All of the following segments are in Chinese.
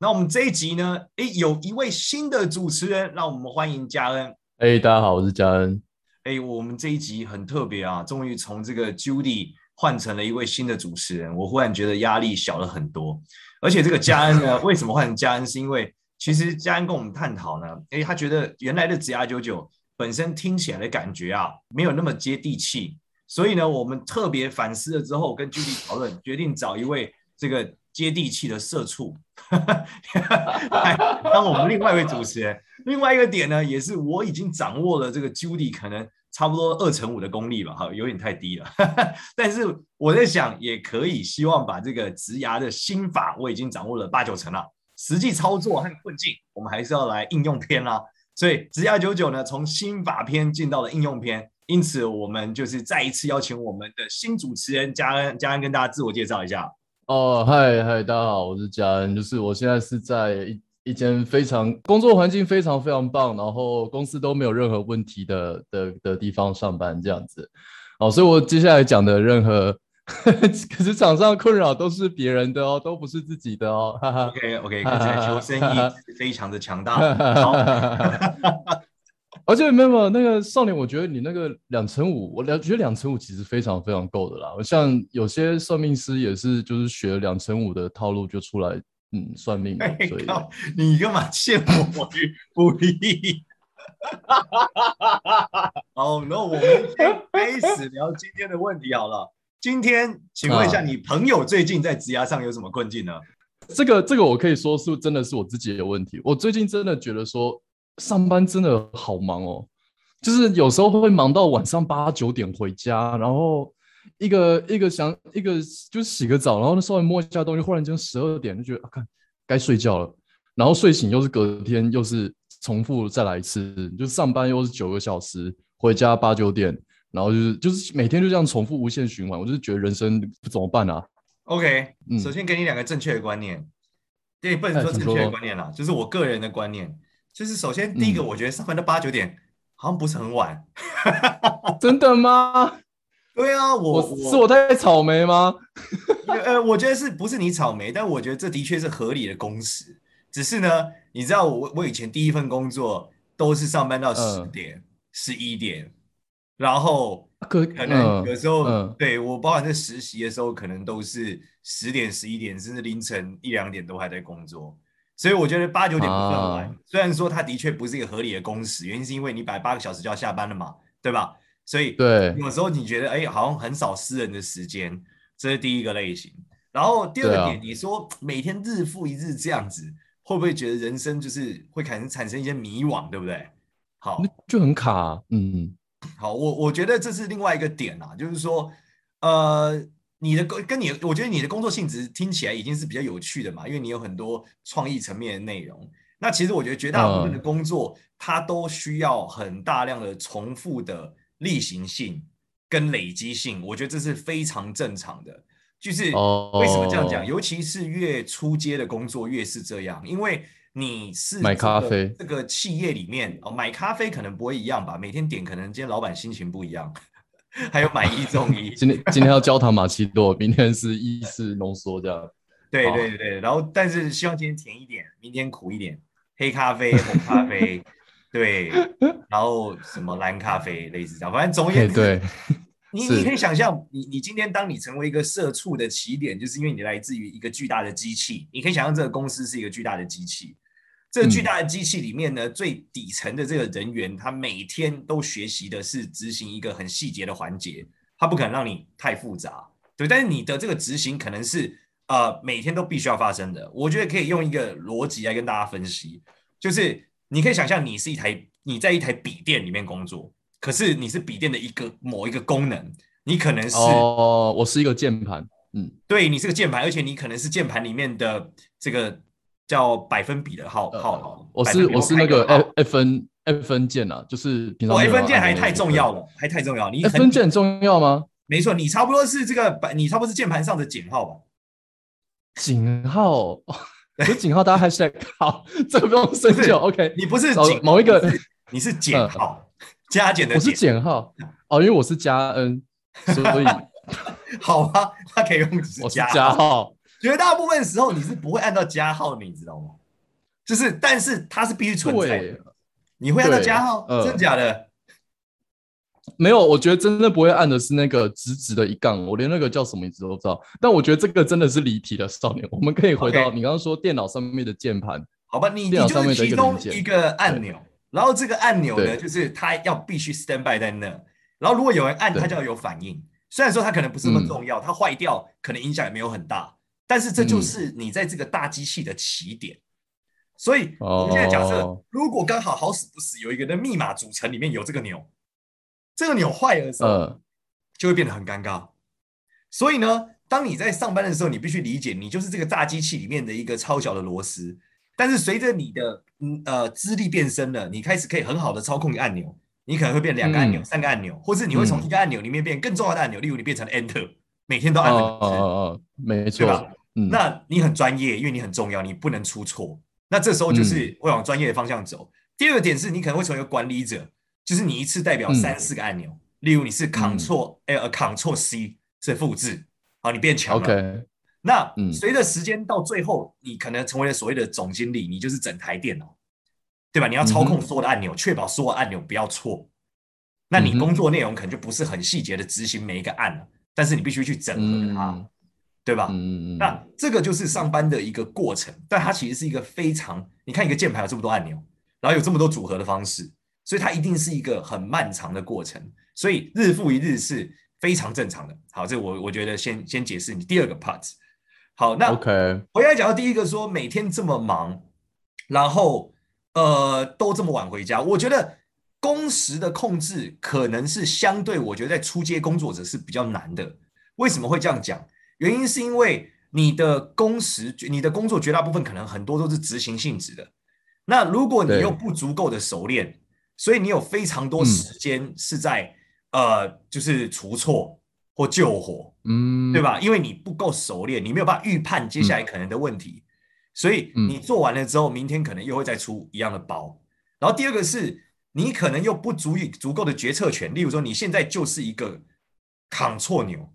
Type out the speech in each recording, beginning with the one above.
那我们这一集呢，诶，有一位新的主持人，让我们欢迎嘉恩。诶，大家好，我是嘉恩。诶，我们这一集很特别啊，终于从这个 Judy 换成了一位新的主持人，我忽然觉得压力小了很多。而且这个嘉恩呢，为什么换成嘉恩？是因为其实嘉恩跟我们探讨呢，诶，他觉得原来的子牙九九本身听起来的感觉啊，没有那么接地气，所以呢，我们特别反思了之后，跟 Judy 讨论，决定找一位这个。接地气的社畜，哈哈当我们另外一位主持人。另外一个点呢，也是我已经掌握了这个 Judy 可能差不多二成五的功力吧，哈，有点太低了。但是我在想，也可以希望把这个职涯的心法，我已经掌握了八九成了。实际操作和困境，我们还是要来应用篇啦。所以职涯九九呢，从心法篇进到了应用篇。因此，我们就是再一次邀请我们的新主持人嘉恩，嘉恩跟大家自我介绍一下。哦，嗨嗨，大家好，我是佳恩，就是我现在是在一一间非常工作环境非常非常棒，然后公司都没有任何问题的的的地方上班这样子。哦，所以我接下来讲的任何 可是场上困扰都是别人的哦，都不是自己的哦。OK OK，看起来求生意非常的强大。好 而且没有那个少年，我觉得你那个两成五，我两觉得两成五其实非常非常够的啦。像有些算命师也是，就是学了两成五的套路就出来，嗯，算命。所以你干嘛陷我于不义？好，那我们开始聊今天的问题好了。今天，请问一下，你朋友最近在职涯上有什么困境呢？啊、这个，这个我可以说是真的是我自己的问题。我最近真的觉得说。上班真的好忙哦，就是有时候会忙到晚上八九点回家，然后一个一个想一个就洗个澡，然后稍微摸一下东西，忽然间十二点就觉得啊，看该睡觉了，然后睡醒又是隔天又是重复再来一次，就上班又是九个小时，回家八九点，然后就是就是每天就这样重复无限循环，我就是觉得人生怎么办啊？OK，嗯，首先给你两个正确的观念，对，不能说正确的观念啦，就是我个人的观念。就是首先第一个，我觉得上班到八九点好像不是很晚，嗯、真的吗？对啊，我，我是我太草莓吗？呃，我觉得是不是你草莓？但我觉得这的确是合理的工时。只是呢，你知道我我以前第一份工作都是上班到十点、十一、嗯、点，然后可可能有时候、对我包含在实习的时候，可能都是十点、十一点，甚至凌晨一两点都还在工作。所以我觉得八九点不算晚，啊、虽然说它的确不是一个合理的工时，原因是因为你摆八个小时就要下班了嘛，对吧？所以对，有时候你觉得哎，好像很少私人的时间，这是第一个类型。然后第二个点，啊、你说每天日复一日这样子，会不会觉得人生就是会产生产生一些迷惘，对不对？好，就很卡、啊，嗯，好，我我觉得这是另外一个点啊，就是说，呃。你的工跟你，我觉得你的工作性质听起来已经是比较有趣的嘛，因为你有很多创意层面的内容。那其实我觉得绝大部分的工作，嗯、它都需要很大量的重复的例行性跟累积性，我觉得这是非常正常的。就是为什么这样讲？哦、尤其是越出街的工作越是这样，因为你是、这个、买咖啡这个企业里面哦，买咖啡可能不会一样吧，每天点可能今天老板心情不一样。还有买一送一，今天今天要焦糖玛奇朵，明天是意式浓缩这样。对对对，然后但是希望今天甜一点，明天苦一点，黑咖啡、红咖啡，对，然后什么蓝咖啡类似这样，反正总而言之，对你你可以想象，你你今天当你成为一个社畜的起点，就是因为你来自于一个巨大的机器，你可以想象这个公司是一个巨大的机器。这个巨大的机器里面呢，嗯、最底层的这个人员，他每天都学习的是执行一个很细节的环节，他不可能让你太复杂，对。但是你的这个执行可能是呃每天都必须要发生的。我觉得可以用一个逻辑来跟大家分析，就是你可以想象你是一台你在一台笔电里面工作，可是你是笔电的一个某一个功能，你可能是哦，我是一个键盘，嗯，对，你是个键盘，而且你可能是键盘里面的这个。叫百分比的号号，我是我是那个 F F N F 分键啊，就是平常。哦，F 分键还太重要了，还太重要。你 F 分键很重要吗？没错，你差不多是这个，你差不多是键盘上的井号吧？井号，有井号，大家 hashtag 好，这个不用深究。OK，你不是某一个，你是减号，加减的。我是减号哦，因为我是加 N，所以 好吧，他可以用我是加号。绝大部分时候你是不会按到加号的，你知道吗？就是，但是它是必须存在的。你会按到加号？真的假的？没有，我觉得真的不会按的是那个直直的一杠，我连那个叫什么名字都不知道。但我觉得这个真的是离题的少年。我们可以回到你刚刚说电脑上面的键盘，好吧？你电脑上面的其中一个按钮，然后这个按钮呢，就是它要必须 stand by 在那。然后如果有人按，它就要有反应。虽然说它可能不是那么重要，它坏掉可能影响也没有很大，但是这就是你在这个大机器的起点。所以我们现在假设，如果刚好好死不死有一个的密码组成里面有这个钮。这个钮坏了的时候，就会变得很尴尬。所以呢，当你在上班的时候，你必须理解，你就是这个大机器里面的一个超小的螺丝。但是随着你的嗯呃资历变深了，你开始可以很好的操控按钮，你可能会变两个按钮、三个按钮，或是你会从一个按钮里面变更重要的按钮，例如你变成 Enter，每天都按。哦哦哦，没错，对吧？那你很专业，因为你很重要，你不能出错。那这时候就是会往专业的方向走。第二个点是你可能会成为一个管理者。就是你一次代表三四个按钮，嗯、例如你是 Ctrl 呃 Ctrl C 是复制，好，你变强了。Okay, 那随着时间到最后，你可能成为了所谓的总经理，你就是整台电脑，对吧？你要操控所有的按钮，确、嗯、保所有按钮不要错。那你工作内容可能就不是很细节的执行每一个按了，但是你必须去整合它，嗯、对吧？嗯嗯、那这个就是上班的一个过程，但它其实是一个非常，你看一个键盘有这么多按钮，然后有这么多组合的方式。所以它一定是一个很漫长的过程，所以日复一日是非常正常的。好，这我我觉得先先解释你第二个 part。好，那 OK，我刚才讲到第一个说每天这么忙，然后呃都这么晚回家，我觉得工时的控制可能是相对，我觉得在初阶工作者是比较难的。为什么会这样讲？原因是因为你的工时，你的工作绝大部分可能很多都是执行性质的。那如果你又不足够的熟练，所以你有非常多时间是在、嗯、呃，就是除错或救火，嗯，对吧？因为你不够熟练，你没有办法预判接下来可能的问题，嗯、所以你做完了之后，明天可能又会再出一样的包。然后第二个是你可能又不足以足够的决策权，例如说你现在就是一个 Ctrl 钮，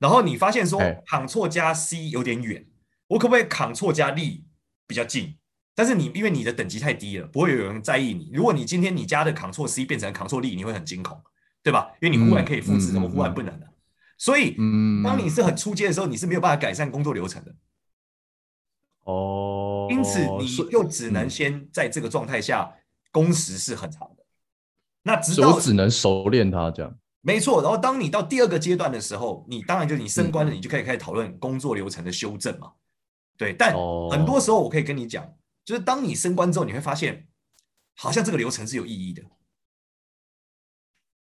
然后你发现说 Ctrl 加 C 有点远，我可不可以 Ctrl 加 D 比较近？但是你因为你的等级太低了，不会有人在意你。如果你今天你加的 Ctrl C 变成 Ctrl D，你会很惊恐，对吧？因为你忽然可以复制，怎么忽然不能了？所以，当你是很初阶的时候，你是没有办法改善工作流程的。哦，因此你又只能先在这个状态下，工时是很长的。那直到只能熟练它这样，没错。然后当你到第二个阶段的时候，你当然就是你升官了，你就可以开始讨论工作流程的修正嘛。对，但很多时候我可以跟你讲。就是当你升官之后，你会发现，好像这个流程是有意义的。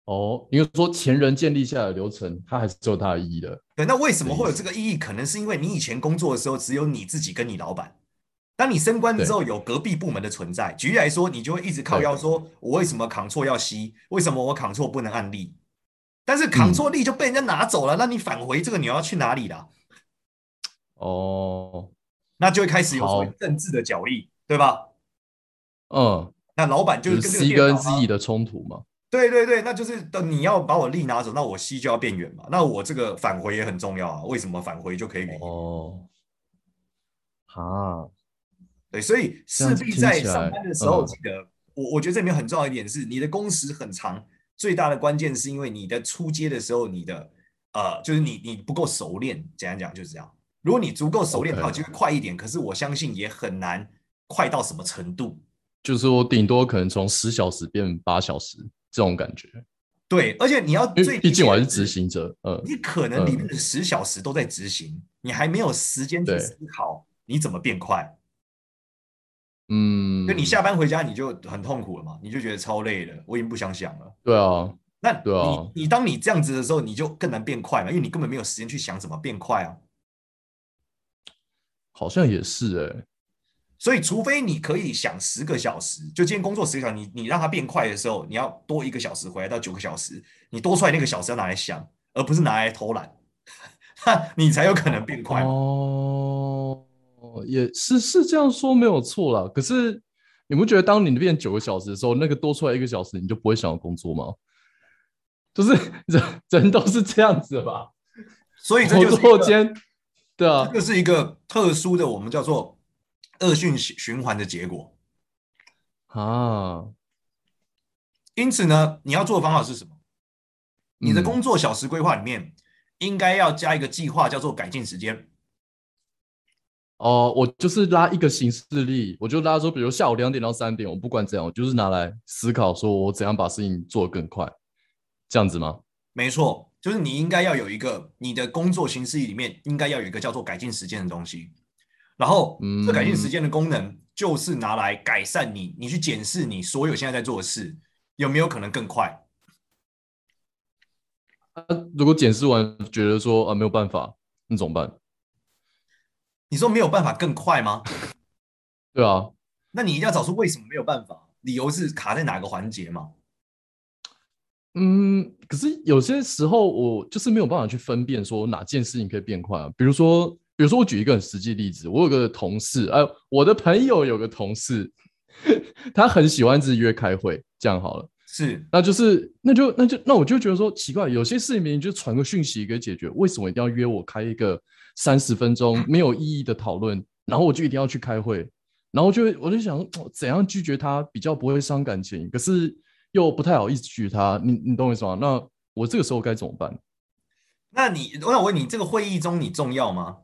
哦，因为说前人建立下的流程，它还是有它的意义的。对，那为什么会有这个意义？可能是因为你以前工作的时候只有你自己跟你老板，当你升官之后，有隔壁部门的存在。举例来说，你就会一直靠腰说：“我为什么 Ctrl 要吸为什么我 Ctrl 不能按力？”但是 Ctrl 力就被人家拿走了，嗯、那你返回这个你要去哪里了？哦，那就会开始有所谓政治的角力。对吧？嗯，那老板就是跟 C 跟 Z 的冲突嘛？对对对，那就是等你要把我力拿走，那我 C 就要变远嘛。那我这个返回也很重要啊。为什么返回就可以远？哦，啊，对，所以势必在上班的时候，记得我我觉得这里面很重要一点是，你的工时很长，最大的关键是因为你的出街的时候，你的呃，就是你你不够熟练。简单讲就是这样。如果你足够熟练，它有机会快一点。可是我相信也很难。快到什么程度？就是我顶多可能从十小时变八小时这种感觉。对，而且你要最，毕竟我还是执行者，嗯，你可能里面的十小时都在执行，嗯、你还没有时间去思考你怎么变快。嗯，就你下班回家你就很痛苦了嘛，你就觉得超累了，我已经不想想了。对啊，那对啊，你你当你这样子的时候，你就更难变快嘛，因为你根本没有时间去想怎么变快啊。好像也是哎、欸。所以除非你可以想十个小时，就今天工作十个小时，你你让它变快的时候，你要多一个小时回来到九个小时，你多出来那个小时要拿来想，而不是拿来偷懒，你才有可能变快。哦，也是是这样说没有错啦。可是你不觉得当你变九个小时的时候，那个多出来一个小时，你就不会想要工作吗？就是 人人都是这样子的吧？所以这就是工作间，对啊，这是一个特殊的，我们叫做恶性循环的结果啊。因此呢，你要做的方法是什么？你的工作小时规划里面应该要加一个计划，叫做改进时间。哦、呃，我就是拉一个行事历，我就拉说，比如下午两点到三点，我不管怎样，我就是拿来思考，说我怎样把事情做得更快，这样子吗？没错。就是你应该要有一个你的工作形式里面应该要有一个叫做改进时间的东西，然后这改进时间的功能就是拿来改善你，你去检视你所有现在在做的事有没有可能更快。啊，如果检视完觉得说啊没有办法，那怎么办？你说没有办法更快吗？对啊，那你一定要找出为什么没有办法，理由是卡在哪个环节嘛？嗯，可是有些时候我就是没有办法去分辨说哪件事情可以变快啊。比如说，比如说我举一个很实际例子，我有个同事，哎，我的朋友有个同事，他很喜欢自己约开会，这样好了，是，那就是那就那就那我就觉得说奇怪，有些事情明明就传个讯息可以解决，为什么一定要约我开一个三十分钟没有意义的讨论，然后我就一定要去开会，然后就我就想怎样拒绝他比较不会伤感情，可是。又不太好意思拒绝他，你你懂我意思吗？那我这个时候该怎么办？那你我想问你，这个会议中你重要吗？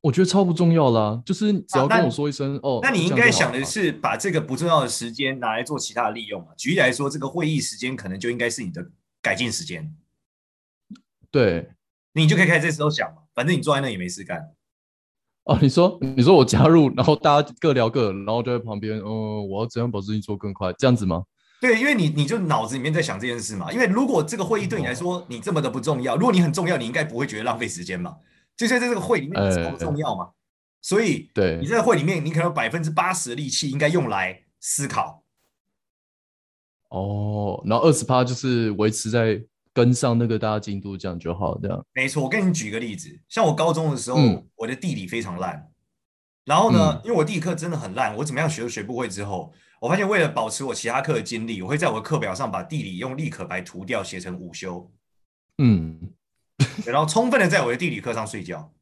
我觉得超不重要啦，就是只要跟我说一声、啊、哦。那你应该想的是把这个不重要的时间拿来做其他的利用嘛？举例来说，这个会议时间可能就应该是你的改进时间。对，你就可以开始这时候想嘛，反正你坐在那也没事干。哦，你说，你说我加入，然后大家各聊各，然后就在旁边，嗯，我要怎样把事情做更快，这样子吗？对，因为你你就脑子里面在想这件事嘛。因为如果这个会议对你来说你这么的不重要，如果你很重要，你应该不会觉得浪费时间嘛。就是在这个会里面你超重要嘛，所以对你在会里面，你可能百分之八十的力气应该用来思考。哦，然后二十趴就是维持在跟上那个大家进度，这样就好。这样没错。我跟你举个例子，像我高中的时候，嗯、我的地理非常烂，然后呢，嗯、因为我地理课真的很烂，我怎么样学都学不会。之后。我发现，为了保持我其他课的精力，我会在我的课表上把地理用立可白涂掉，写成午休。嗯，然后充分的在我的地理课上睡觉。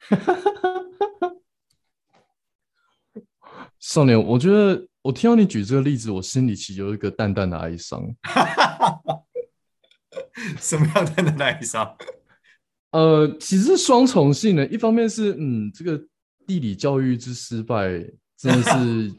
少年，我觉得我听到你举这个例子，我心里其实有一个淡淡的哀伤。什么样的哀伤？呃，其实是双重性的，一方面是嗯，这个地理教育之失败真的是。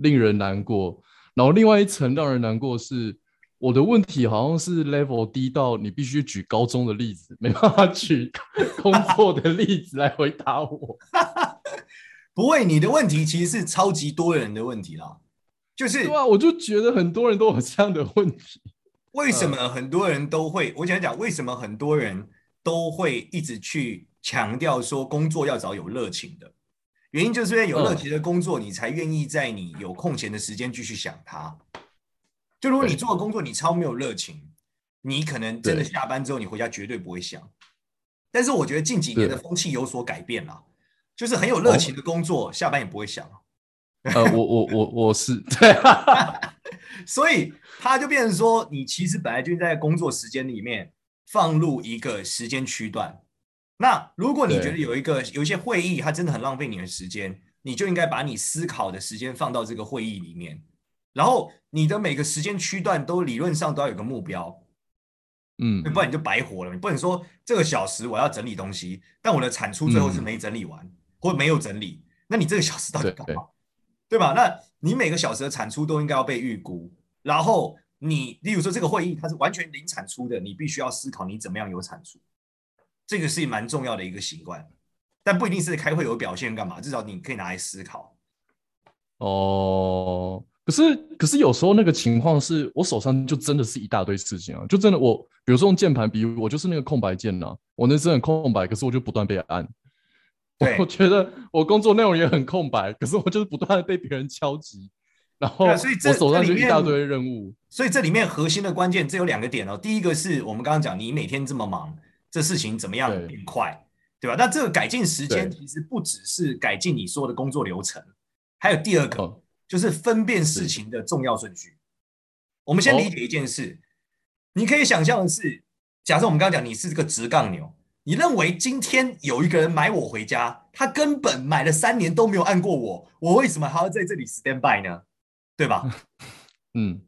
令人难过，然后另外一层让人难过是，我的问题好像是 level 低到你必须举高中的例子，没办法举工作的例子来回答我。不会，你的问题其实是超级多人的问题啦，就是对啊，我就觉得很多人都有这样的问题。为什么很多人都会？我想讲，为什么很多人都会一直去强调说工作要找有热情的？原因就是因为有热情的工作，你才愿意在你有空闲的时间继续想它。就如果你做的工作你超没有热情，你可能真的下班之后你回家绝对不会想。但是我觉得近几年的风气有所改变了，就是很有热情的工作下班也不会想。呃，我我我我是对，所以他就变成说，你其实本来就在工作时间里面放入一个时间区段。那如果你觉得有一个有一些会议，它真的很浪费你的时间，你就应该把你思考的时间放到这个会议里面，然后你的每个时间区段都理论上都要有个目标，嗯，不然你就白活了。你不能说这个小时我要整理东西，但我的产出最后是没整理完，嗯、或没有整理，那你这个小时到底干嘛？对，吧？那你每个小时的产出都应该要被预估，然后你，例如说这个会议它是完全零产出的，你必须要思考你怎么样有产出。这个是蛮重要的一个习惯，但不一定是开会有表现干嘛，至少你可以拿来思考。哦，可是可是有时候那个情况是我手上就真的是一大堆事情啊，就真的我比如说用键盘，比如我就是那个空白键呐、我那真的空白，可是我就不断被按，我觉得我工作内容也很空白，可是我就是不断的被别人敲击，然后我手上就一大堆任务。所以这里面核心的关键，这有两个点哦。第一个是我们刚刚讲，你每天这么忙，这事情怎么样变快，对，对吧？那这个改进时间其实不只是改进你说的工作流程，还有第二个、哦、就是分辨事情的重要顺序。我们先理解一件事，哦、你可以想象的是，假设我们刚刚讲你是这个直杠牛，你认为今天有一个人买我回家，他根本买了三年都没有按过我，我为什么还要在这里 stand by 呢？对吧？嗯，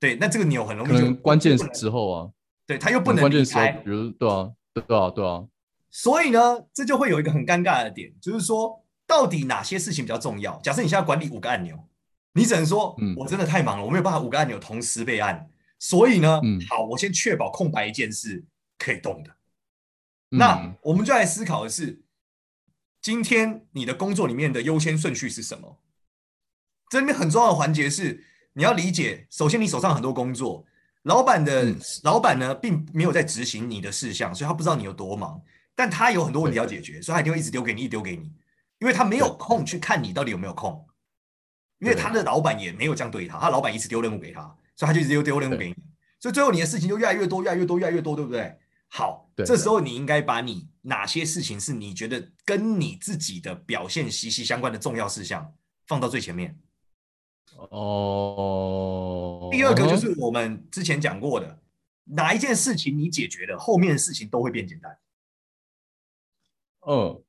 对，那这个钮很容易就关键时候啊，对，他又不能离开，比如对啊，对啊，对啊，所以呢，这就会有一个很尴尬的点，就是说，到底哪些事情比较重要？假设你现在管理五个按钮。你只能说，嗯我真的太忙了，我没有办法五个按钮同时被按，所以呢，嗯好，我先确保空白一件事可以动的。那我们就来思考的是，今天你的工作里面的优先顺序是什么？这里面很重要的环节是，你要理解，首先你手上很多工作，老板的老板呢，并没有在执行你的事项，所以他不知道你有多忙，但他有很多问题要解决，所以他一定会一直丢给你，一丢给你，因为他没有空去看你到底有没有空。因为他的老板也没有这样对他，他老板一直丢任务给他，所以他就一直丢丢任务给你，所以最后你的事情就越来越多，越来越多，越来越多，对不对？好，这时候你应该把你哪些事情是你觉得跟你自己的表现息息相关的重要事项放到最前面。哦。第二个就是我们之前讲过的，哪一件事情你解决了，后面的事情都会变简单。嗯。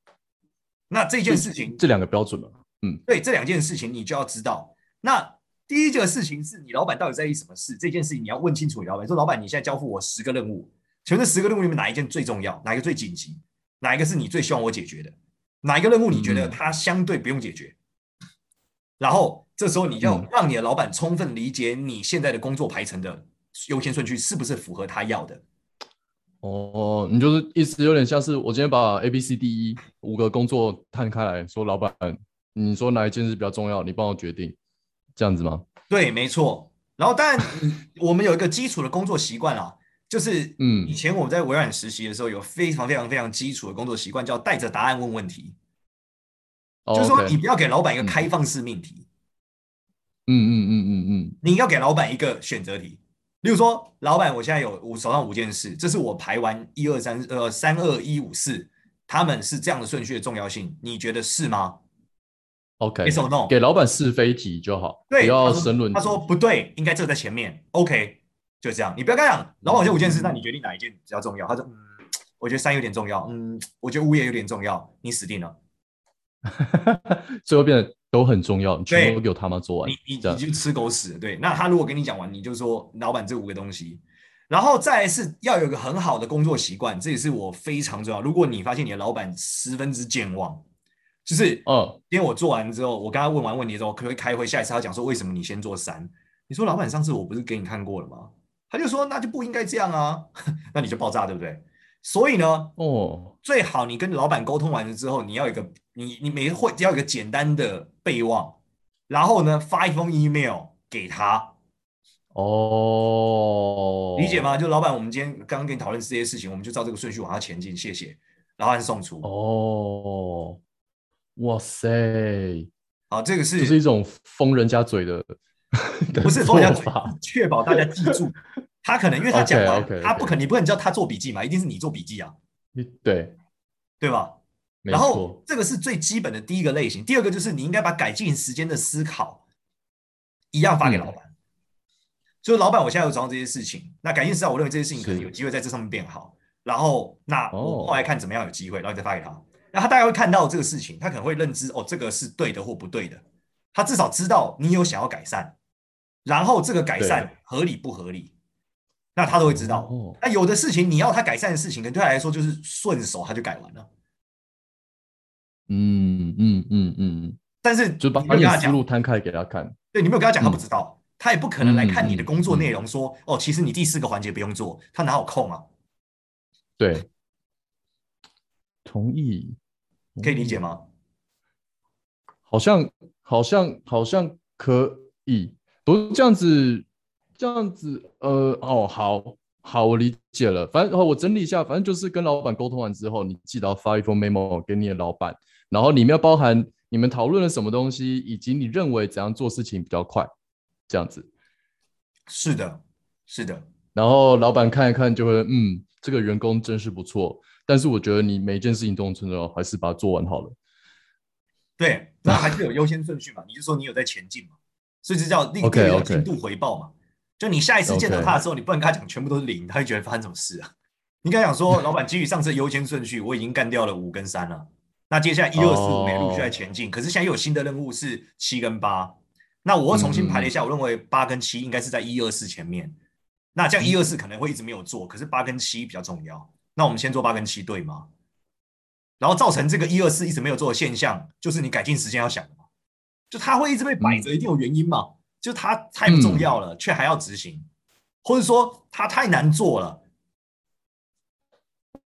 那这件事情，这两个标准了。嗯，对，这两件事情你就要知道。那第一件事情是你老板到底在意什么事？这件事情你要问清楚你老板。说老板，你现在交付我十个任务，请问这十个任务里面哪一件最重要？哪一个最紧急？哪一个是你最希望我解决的？哪一个任务你觉得它相对不用解决？嗯、然后这时候你要让你的老板充分理解你现在的工作排程的优先顺序是不是符合他要的。哦，你就是意思有点像是我今天把 A、B、C、D、E 五个工作摊开来说，老板。你说哪一件事比较重要？你帮我决定，这样子吗？对，没错。然后，当然，我们有一个基础的工作习惯啊，就是，嗯，以前我们在微软实习的时候，有非常非常非常基础的工作习惯，叫带着答案问问题。哦，就是说，你不要给老板一个开放式命题。嗯嗯嗯嗯嗯，你要给老板一个选择题。例如说，老板，我现在有五手上五件事，这是我排完一二三呃三二一五四，他们是这样的顺序的重要性，你觉得是吗？OK，给老板是非题就好，对，不要申论。他说不对，应该这个在前面。OK，就这样，你不要跟他讲，老板就五件事，那你决定哪一件比较重要？他说，嗯，我觉得三有点重要，嗯，我觉得五也有点重要，你死定了。最后变得都很重要，你全部都给我他妈做完，你你你就吃狗屎。对，那他如果跟你讲完，你就说老板这五个东西，然后再来是要有一个很好的工作习惯，这也是我非常重要。如果你发现你的老板十分之健忘。就是，嗯，因为我做完之后，我跟他问完问题之后，可不可以开会？下一次他讲说，为什么你先做三？你说老板上次我不是给你看过了吗？他就说那就不应该这样啊，那你就爆炸对不对？所以呢，哦，最好你跟老板沟通完了之后，你要一个你你每会要一个简单的备忘，然后呢发一封 email 给他。哦，理解吗？就老板，我们今天刚刚跟你讨论这些事情，我们就照这个顺序往下前进，谢谢，然后送出。哦。哇塞，好，这个是就是一种封人家嘴的，不是封人家嘴，确保大家记住。他可能因为他讲完，他不可能，你不可能叫他做笔记嘛，一定是你做笔记啊。对，对吧？然后这个是最基本的第一个类型，第二个就是你应该把改进时间的思考一样发给老板。就是老板，我现在有找到这些事情，那改进思考，我认为这些事情可能有机会在这上面变好。然后，那我后来看怎么样有机会，然后再发给他。那他大概会看到这个事情，他可能会认知哦，这个是对的或不对的。他至少知道你有想要改善，然后这个改善合理不合理，那他都会知道。那有的事情你要他改善的事情，可能对他来说就是顺手他就改完了。嗯嗯嗯嗯。但是就把把你思路摊开给他看。对，你没有跟他讲，他不知道，他也不可能来看你的工作内容说哦，其实你第四个环节不用做，他哪有空啊？对，同意。可以理解吗？好像好像好像可以，都这样子，这样子，呃，哦，好好，我理解了。反正我整理一下，反正就是跟老板沟通完之后，你记得要发一封 memo 给你的老板，然后里面包含你们讨论了什么东西，以及你认为怎样做事情比较快，这样子。是的，是的。然后老板看一看，就会嗯，这个员工真是不错。但是我觉得你每一件事情都很重要，还是把它做完好了。对，那还是有优先顺序嘛？你是说你有在前进嘛？所以这叫立刻要进度回报嘛？Okay, okay. 就你下一次见到他的时候你不能跟他讲全部都是零，他会觉得发生什么事啊？你跟他讲说，老板基于上次优先顺序，我已经干掉了五跟三了，那接下来一二四五没陆续在前进，可是现在又有新的任务是七跟八，那我又重新排了一下，我认为八跟七应该是在一二四前面，那这样一二四可能会一直没有做，可是八跟七比较重要，那我们先做八跟七对吗？然后造成这个一二四一直没有做的现象，就是你改进时间要想嘛，就它会一直被摆着，一定有原因嘛，嗯、就它太不重要了，嗯、却还要执行，或者说它太难做了，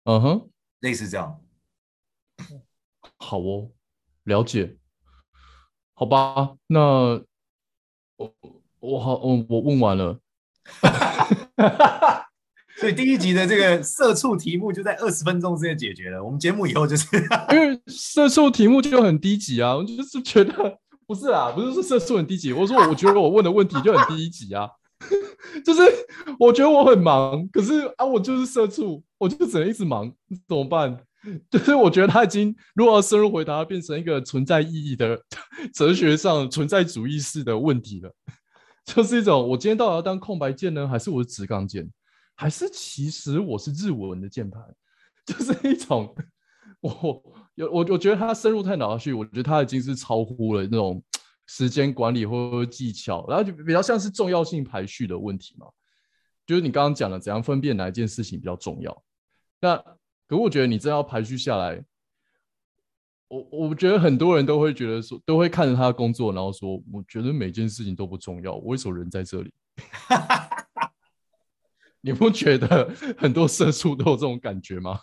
嗯哼，类似这样。好哦，了解。好吧，那我我好，我我问完了。所以第一集的这个社畜题目就在二十分钟之内解决了。我们节目以后就是因为社畜题目就很低级啊，我就是觉得不是啊，不是说社畜很低级，我说我觉得我问的问题就很低级啊，就是我觉得我很忙，可是啊，我就是社畜，我就只能一直忙，怎么办？就是我觉得他已经如果要深入回答，变成一个存在意义的 哲学上存在主义式的问题了，就是一种我今天到底要当空白键呢，还是我是直杠键？还是其实我是日文的键盘，就是一种我我我觉得他深入太脑去，我觉得他已经是超乎了那种时间管理或技巧，然后就比较像是重要性排序的问题嘛。就是你刚刚讲的怎样分辨哪一件事情比较重要。那可我觉得你真要排序下来，我我觉得很多人都会觉得说，都会看着他的工作，然后说，我觉得每件事情都不重要，我为什么人在这里？你不觉得很多社畜都有这种感觉吗？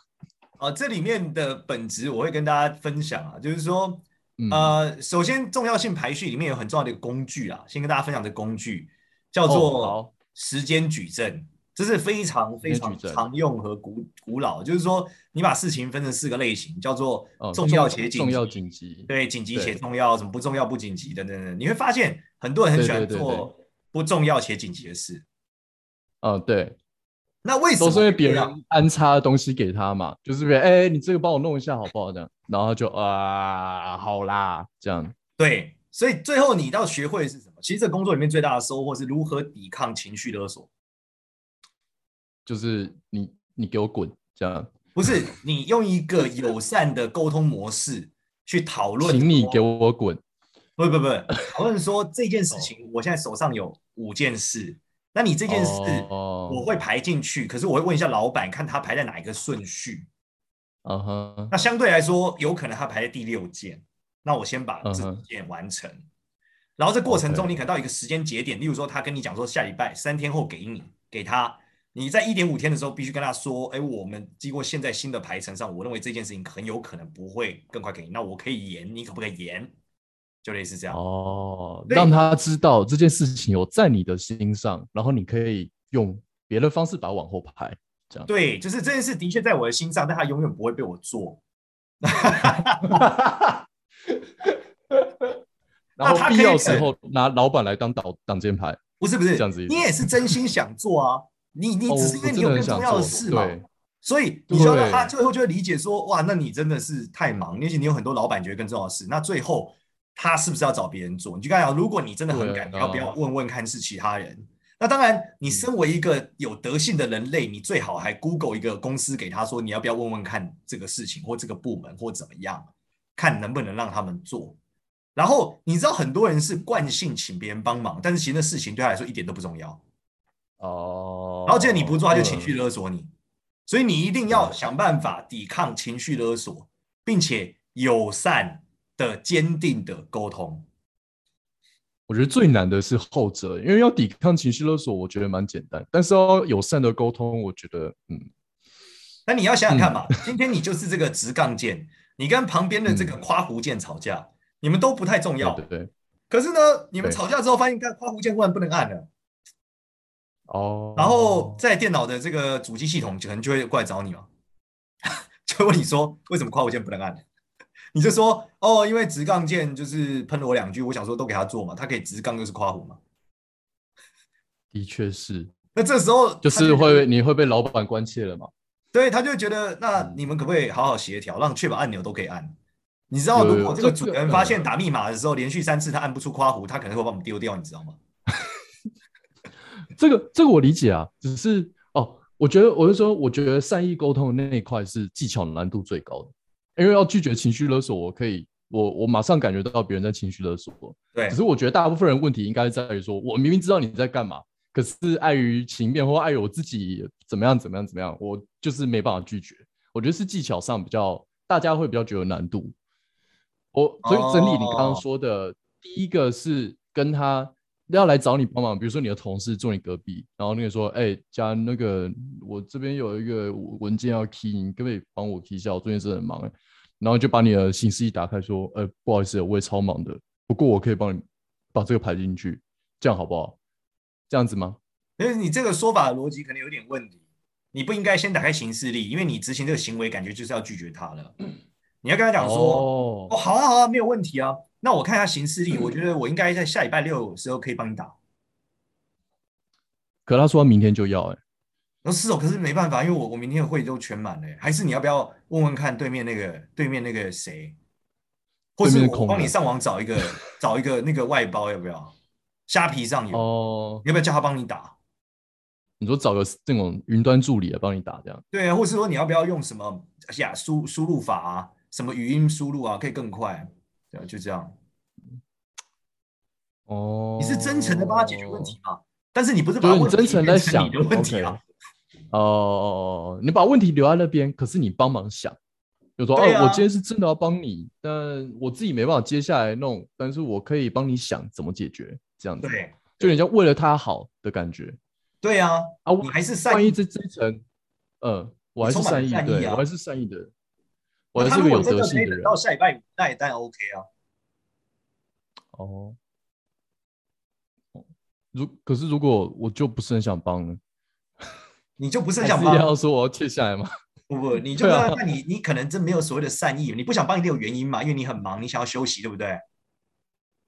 啊，这里面的本质我会跟大家分享啊，就是说，呃，首先重要性排序里面有很重要的一个工具啊，先跟大家分享的工具叫做时间矩阵，这是非常非常常用和古古老，就是说你把事情分成四个类型，叫做重要且紧急，重要紧急，对，紧急且重要，什么不重要不紧急等等等，你会发现很多人很喜欢做不重要且紧急的事，嗯，对。那为什么都是因为别人安插东西给他嘛？就是别人哎、欸，你这个帮我弄一下好不好？这样，然后就啊，好啦，这样。对，所以最后你要学会的是什么？其实这工作里面最大的收获是如何抵抗情绪勒索。就是你，你给我滚，这样。不是，你用一个友善的沟通模式去讨论。请你给我滚。不不不，讨论说这件事 情，我现在手上有五件事。那你这件事我会排进去，oh. 可是我会问一下老板，看他排在哪一个顺序。嗯哼。Uh huh. 那相对来说，有可能他排在第六件。那我先把这件完成。Uh. 然后这过程中，你可能到一个时间节点.例如说他跟你讲说下礼拜三天后给你给他，你在一点五天的时候必须跟他说，哎，我们经过现在新的排程上，我认为这件事情很有可能不会更快给你。那我可以延，你可不可以延？就类似这样哦，让他知道这件事情有在你的心上，然后你可以用别的方式把它往后排，这样。对，就是这件事的确在我的心上，但他永远不会被我做。然后必要时候拿老板来当挡挡箭牌，不是不是这样子，你也是真心想做啊，你你只是因为你有更重要的事嘛，对，所以你说他最后就会理解说，哇，那你真的是太忙，而且你有很多老板觉得更重要的事，那最后。他是不是要找别人做？你就刚才讲，如果你真的很敢，你要不要问问看是其他人？那当然，你身为一个有德性的人类，你最好还 Google 一个公司给他说，你要不要问问看这个事情或这个部门或怎么样，看能不能让他们做。然后你知道很多人是惯性请别人帮忙，但是其实那事情对他来说一点都不重要。哦。然后既然你不做，他就情绪勒索你，所以你一定要想办法抵抗情绪勒索，并且友善。的坚定的沟通，我觉得最难的是后者，因为要抵抗情绪勒索，我觉得蛮简单，但是要友善的沟通，我觉得，嗯，那你要想想看嘛，嗯、今天你就是这个直杠键，你跟旁边的这个夸弧键吵架，嗯、你们都不太重要，对，对对。可是呢，你们吵架之后发现，看夸弧键忽然不能按了，哦，然后在电脑的这个主机系统可能就会过来找你嘛，就问你说，为什么夸弧键不能按？你就说哦，因为直杠键就是喷了我两句，我想说都给他做嘛，他可以直杠就是夸虎嘛。的确是。那这时候就是会你会被老板关切了嘛？对，他就觉得那你们可不可以好好协调，让确保按钮都可以按？你知道，如果这个主人发现打密码的时候连续三次他按不出夸胡，他可能会把我们丢掉，你知道吗？这个这个我理解啊，只是哦，我觉得我是说，我觉得善意沟通的那一块是技巧难度最高的，因为要拒绝情绪勒索，我可以，我我马上感觉到别人在情绪勒索。对，只是我觉得大部分人问题应该在于说，我明明知道你在干嘛，可是碍于情面或碍于我自己怎么样怎么样怎么样，我就是没办法拒绝。我觉得是技巧上比较，大家会比较觉得难度。我所以整理你刚刚说的，oh. 第一个是跟他要来找你帮忙，比如说你的同事坐你隔壁，然后那个说，哎、欸，家那个我这边有一个文件要 key，你可不可以帮我 key 一下？我最近是很忙，然后就把你的行事一打开，说，呃、欸，不好意思，我也超忙的，不过我可以帮你把这个排进去，这样好不好？这样子吗？因为你这个说法的逻辑可能有点问题，你不应该先打开行事历，因为你执行这个行为，感觉就是要拒绝他了。你要跟他讲说，oh. 哦，好啊，好啊，没有问题啊。那我看一下行事历，我觉得我应该在下礼拜六的时候可以帮你打。可他说他明天就要哎、欸，那是哦，可是没办法，因为我我明天的会都全满了。还是你要不要问问看对面那个对面那个谁，或是我帮你上网找一个找一个那个外包要不要？虾皮上有哦，oh. 要不要叫他帮你打？你说找个这种云端助理来帮你打这样？对啊，或是说你要不要用什么呀输输入法啊？什么语音输入啊，可以更快，对啊，就这样。哦，你是真诚的帮他解决问题吗？但是你不是把问题真诚在想你的问题啊？哦你把问题留在那边，可是你帮忙想，就说哦、我今天是真的要帮你，但我自己没办法接下来弄，但是我可以帮你想怎么解决，这样子，对，就人家为了他好的感觉。对啊，啊，我还是善意这这一层，嗯，我还是善意，对，我还是善意的。我还是个有德性的人。到下礼拜五，那也当然 OK 啊。哦，如可是如果我就不是很想帮呢？你就不是很想帮？你要说我要切下来吗？不不，你就那那你你可能真没有所谓的善意，你不想帮一定有原因嘛？因为你很忙，你想要休息，对不对？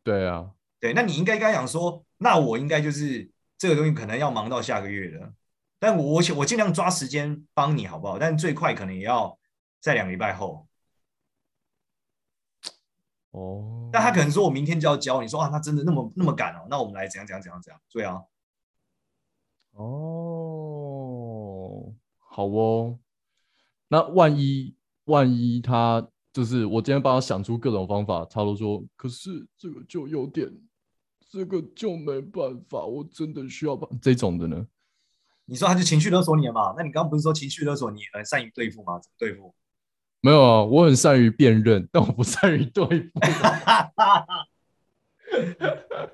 对啊，对，那你应该跟他讲说，那我应该就是这个东西可能要忙到下个月的，但我我我尽量抓时间帮你好不好？但最快可能也要。在两个礼拜后，哦，但他可能说我明天就要交，你说啊，他真的那么那么赶哦？那我们来怎样怎样怎样怎样？对啊，哦，好哦，那万一万一他就是我今天帮他想出各种方法，他都说，可是这个就有点，这个就没办法，我真的需要把这种的呢？你说他就情绪勒索你了嘛？那你刚刚不是说情绪勒索你很善于对付吗？怎么对付？没有啊，我很善于辨认，但我不善于对付。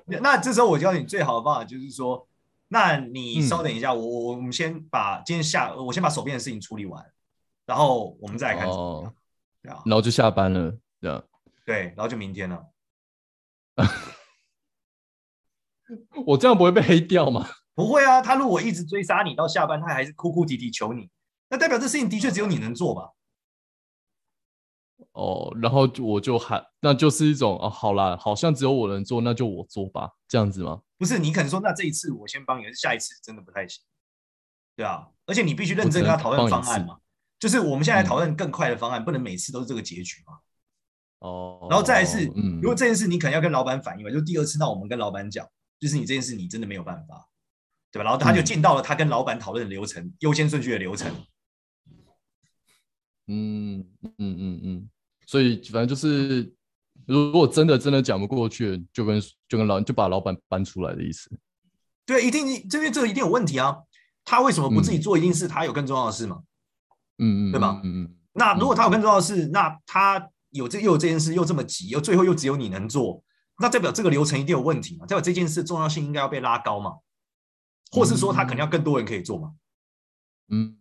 那这时候我教你最好的办法就是说，那你稍等一下，嗯、我我我们先把今天下，我先把手边的事情处理完，然后我们再来看。哦，对啊，然后就下班了，这样。对，然后就明天了。我这样不会被黑掉吗？不会啊，他如果一直追杀你到下班，他还是哭哭啼啼求你，那代表这事情的确只有你能做吧？哦，然后我就喊，那就是一种哦，好啦，好像只有我能做，那就我做吧，这样子吗？不是，你可能说，那这一次我先帮你，下一次真的不太行，对啊，而且你必须认真跟他讨论方案嘛，就是我们现在讨论更快的方案，嗯，不能每次都是这个结局嘛。哦，然后再来是，嗯，如果这件事你可能要跟老板反映嘛，就第二次，那我们跟老板讲，就是你这件事你真的没有办法，对吧？然后他就进到了他跟老板讨论的流程，嗯，优先顺序的流程。嗯嗯嗯嗯。所以反正就是，如果真的真的讲不过去，就跟就跟老就把老板搬出来的意思。对，一定这边这个一定有问题啊！他为什么不自己做？一定是他有更重要的事嘛？嗯嗯，对吧？嗯嗯。那如果他有更重要的事，那他有这又有这件事又这么急，又最后又只有你能做，那代表这个流程一定有问题嘛？代表这件事重要性应该要被拉高嘛？或是说他可能要更多人可以做嘛？嗯，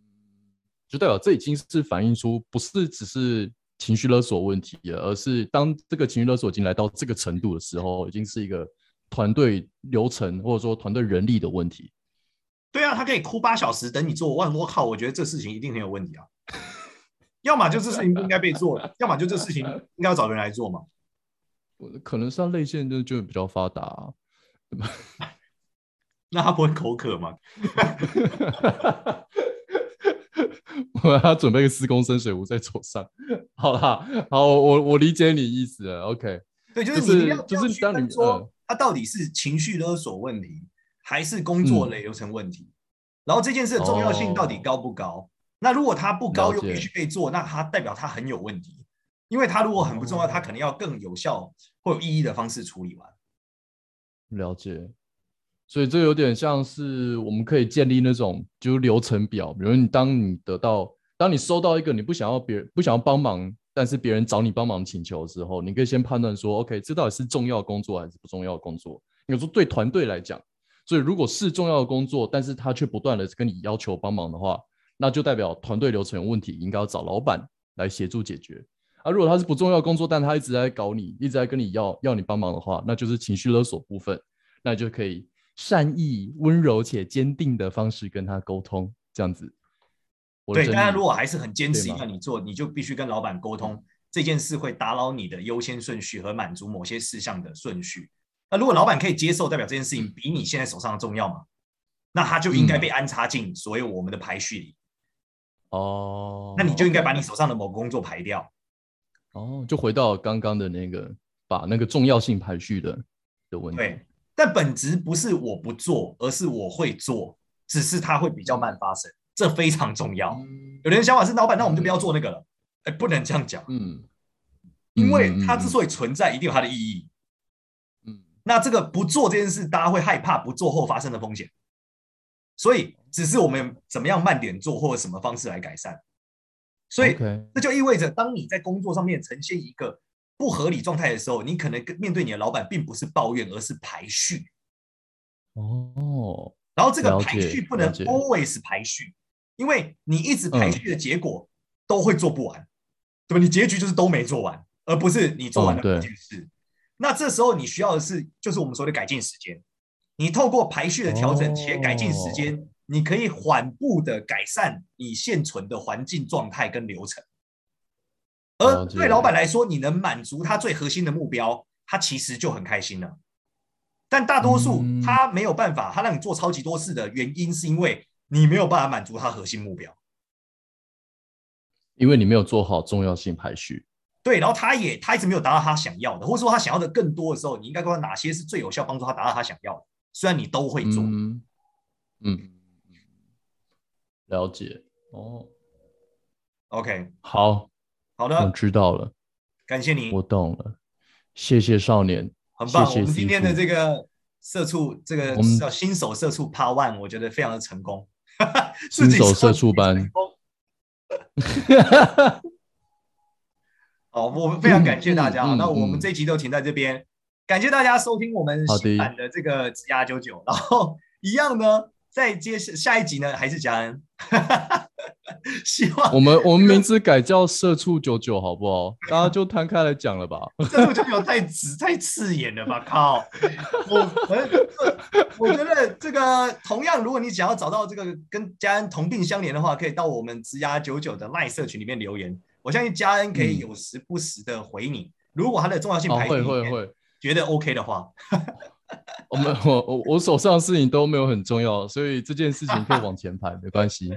就代表这已经是反映出不是只是。情绪勒索问题，而是当这个情绪勒索已经来到这个程度的时候，已经是一个团队流程或者说团队人力的问题。对啊，他可以哭八小时等你做，哇，我靠，我觉得这事情一定很有问题啊！要么就这事情不应该被做，要么就这事情应该要找人来做嘛。可能上泪腺就就比较发达、啊，那他不会口渴吗？我要准备个四公升水壶在桌上。好啦，好，我我理解你意思了。OK，对，就是你要就是当你说他到底是情绪勒索问题，还是工作流程问题，嗯、然后这件事的重要性到底高不高？哦、那如果他不高又必须被做，那他代表他很有问题。因为他如果很不重要，他可能要更有效或有意义的方式处理完。了解。所以这有点像是我们可以建立那种就是流程表，比如你当你得到，当你收到一个你不想要别人不想要帮忙，但是别人找你帮忙请求的时候，你可以先判断说，OK，这到底是重要工作还是不重要工作？有时候对团队来讲，所以如果是重要的工作，但是他却不断的跟你要求帮忙的话，那就代表团队流程有问题，应该要找老板来协助解决。啊、如果他是不重要工作，但他一直在搞你，一直在跟你要要你帮忙的话，那就是情绪勒索部分，那就可以。善意、温柔且坚定的方式跟他沟通，这样子。对，大家如果还是很坚持要你做，你就必须跟老板沟通这件事会打扰你的优先顺序和满足某些事项的顺序。那如果老板可以接受，代表这件事情比你现在手上的重要嘛？那他就应该被安插进所有我们的排序里。哦、嗯，那你就应该把你手上的某个工作排掉。哦，就回到刚刚的那个把那个重要性排序的的问题。对。但本质不是我不做，而是我会做，只是它会比较慢发生，这非常重要。嗯、有人想法是，老板，那我们就不要做那个了。哎、嗯，不能这样讲，嗯，因为它之所以存在，一定有它的意义。嗯，那这个不做这件事，大家会害怕不做后发生的风险，所以只是我们怎么样慢点做，或者什么方式来改善。所以这就意味着，当你在工作上面呈现一个。不合理状态的时候，你可能跟面对你的老板，并不是抱怨，而是排序。哦，然后这个排序不能 always 排序，因为你一直排序的结果都会做不完，嗯、对吧？你结局就是都没做完，而不是你做完了这件事。哦、那这时候你需要的是，就是我们说的改进时间。你透过排序的调整且改进时间，哦、你可以缓步的改善你现存的环境状态跟流程。而对老板来说，你能满足他最核心的目标，他其实就很开心了。但大多数他没有办法，他让你做超级多事的原因，是因为你没有办法满足他核心目标，因为你没有做好重要性排序。对，然后他也他一直没有达到他想要的，或者说他想要的更多的时候，你应该告诉他哪些是最有效帮助他达到他想要的。虽然你都会做，嗯，嗯，了解哦。OK，好。好的，我知道了，感谢你，我懂了，谢谢少年，很棒。谢谢我们今天的这个社畜，这个叫新手社畜 Part One，我觉得非常的成功。新手社畜班，好，我们非常感谢大家。那我们这一集就停在这边，感谢大家收听我们新版的这个职涯99，然后一样呢。再接下一集呢，还是佳恩？希望我们我们名字改叫“社畜九九”好不好？大家就摊开来讲了吧。社畜九九太直太刺眼了吧？靠！我我觉得这个同样，如果你想要找到这个跟嘉恩同病相怜的话，可以到我们职涯九九的赖社群里面留言。我相信嘉恩可以有时不时的回你。嗯、如果他的重要性排序、哦、会会会觉得 OK 的话。我们我我我手上的事情都没有很重要，所以这件事情可以往前排，没关系。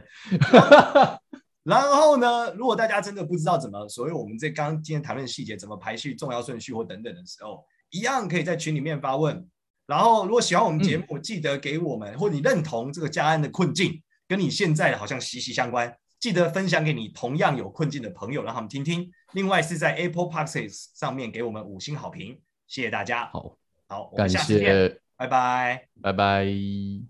然后呢，如果大家真的不知道怎么，所谓我们这刚刚今天谈论细节，怎么排序重要顺序或等等的时候，一样可以在群里面发问。然后，如果喜欢我们节目，嗯、记得给我们，或你认同这个嘉安的困境，跟你现在好像息息相关，记得分享给你同样有困境的朋友，让他们听听。另外是在 Apple Podcasts 上面给我们五星好评，谢谢大家。好。好，感谢，拜拜，拜拜。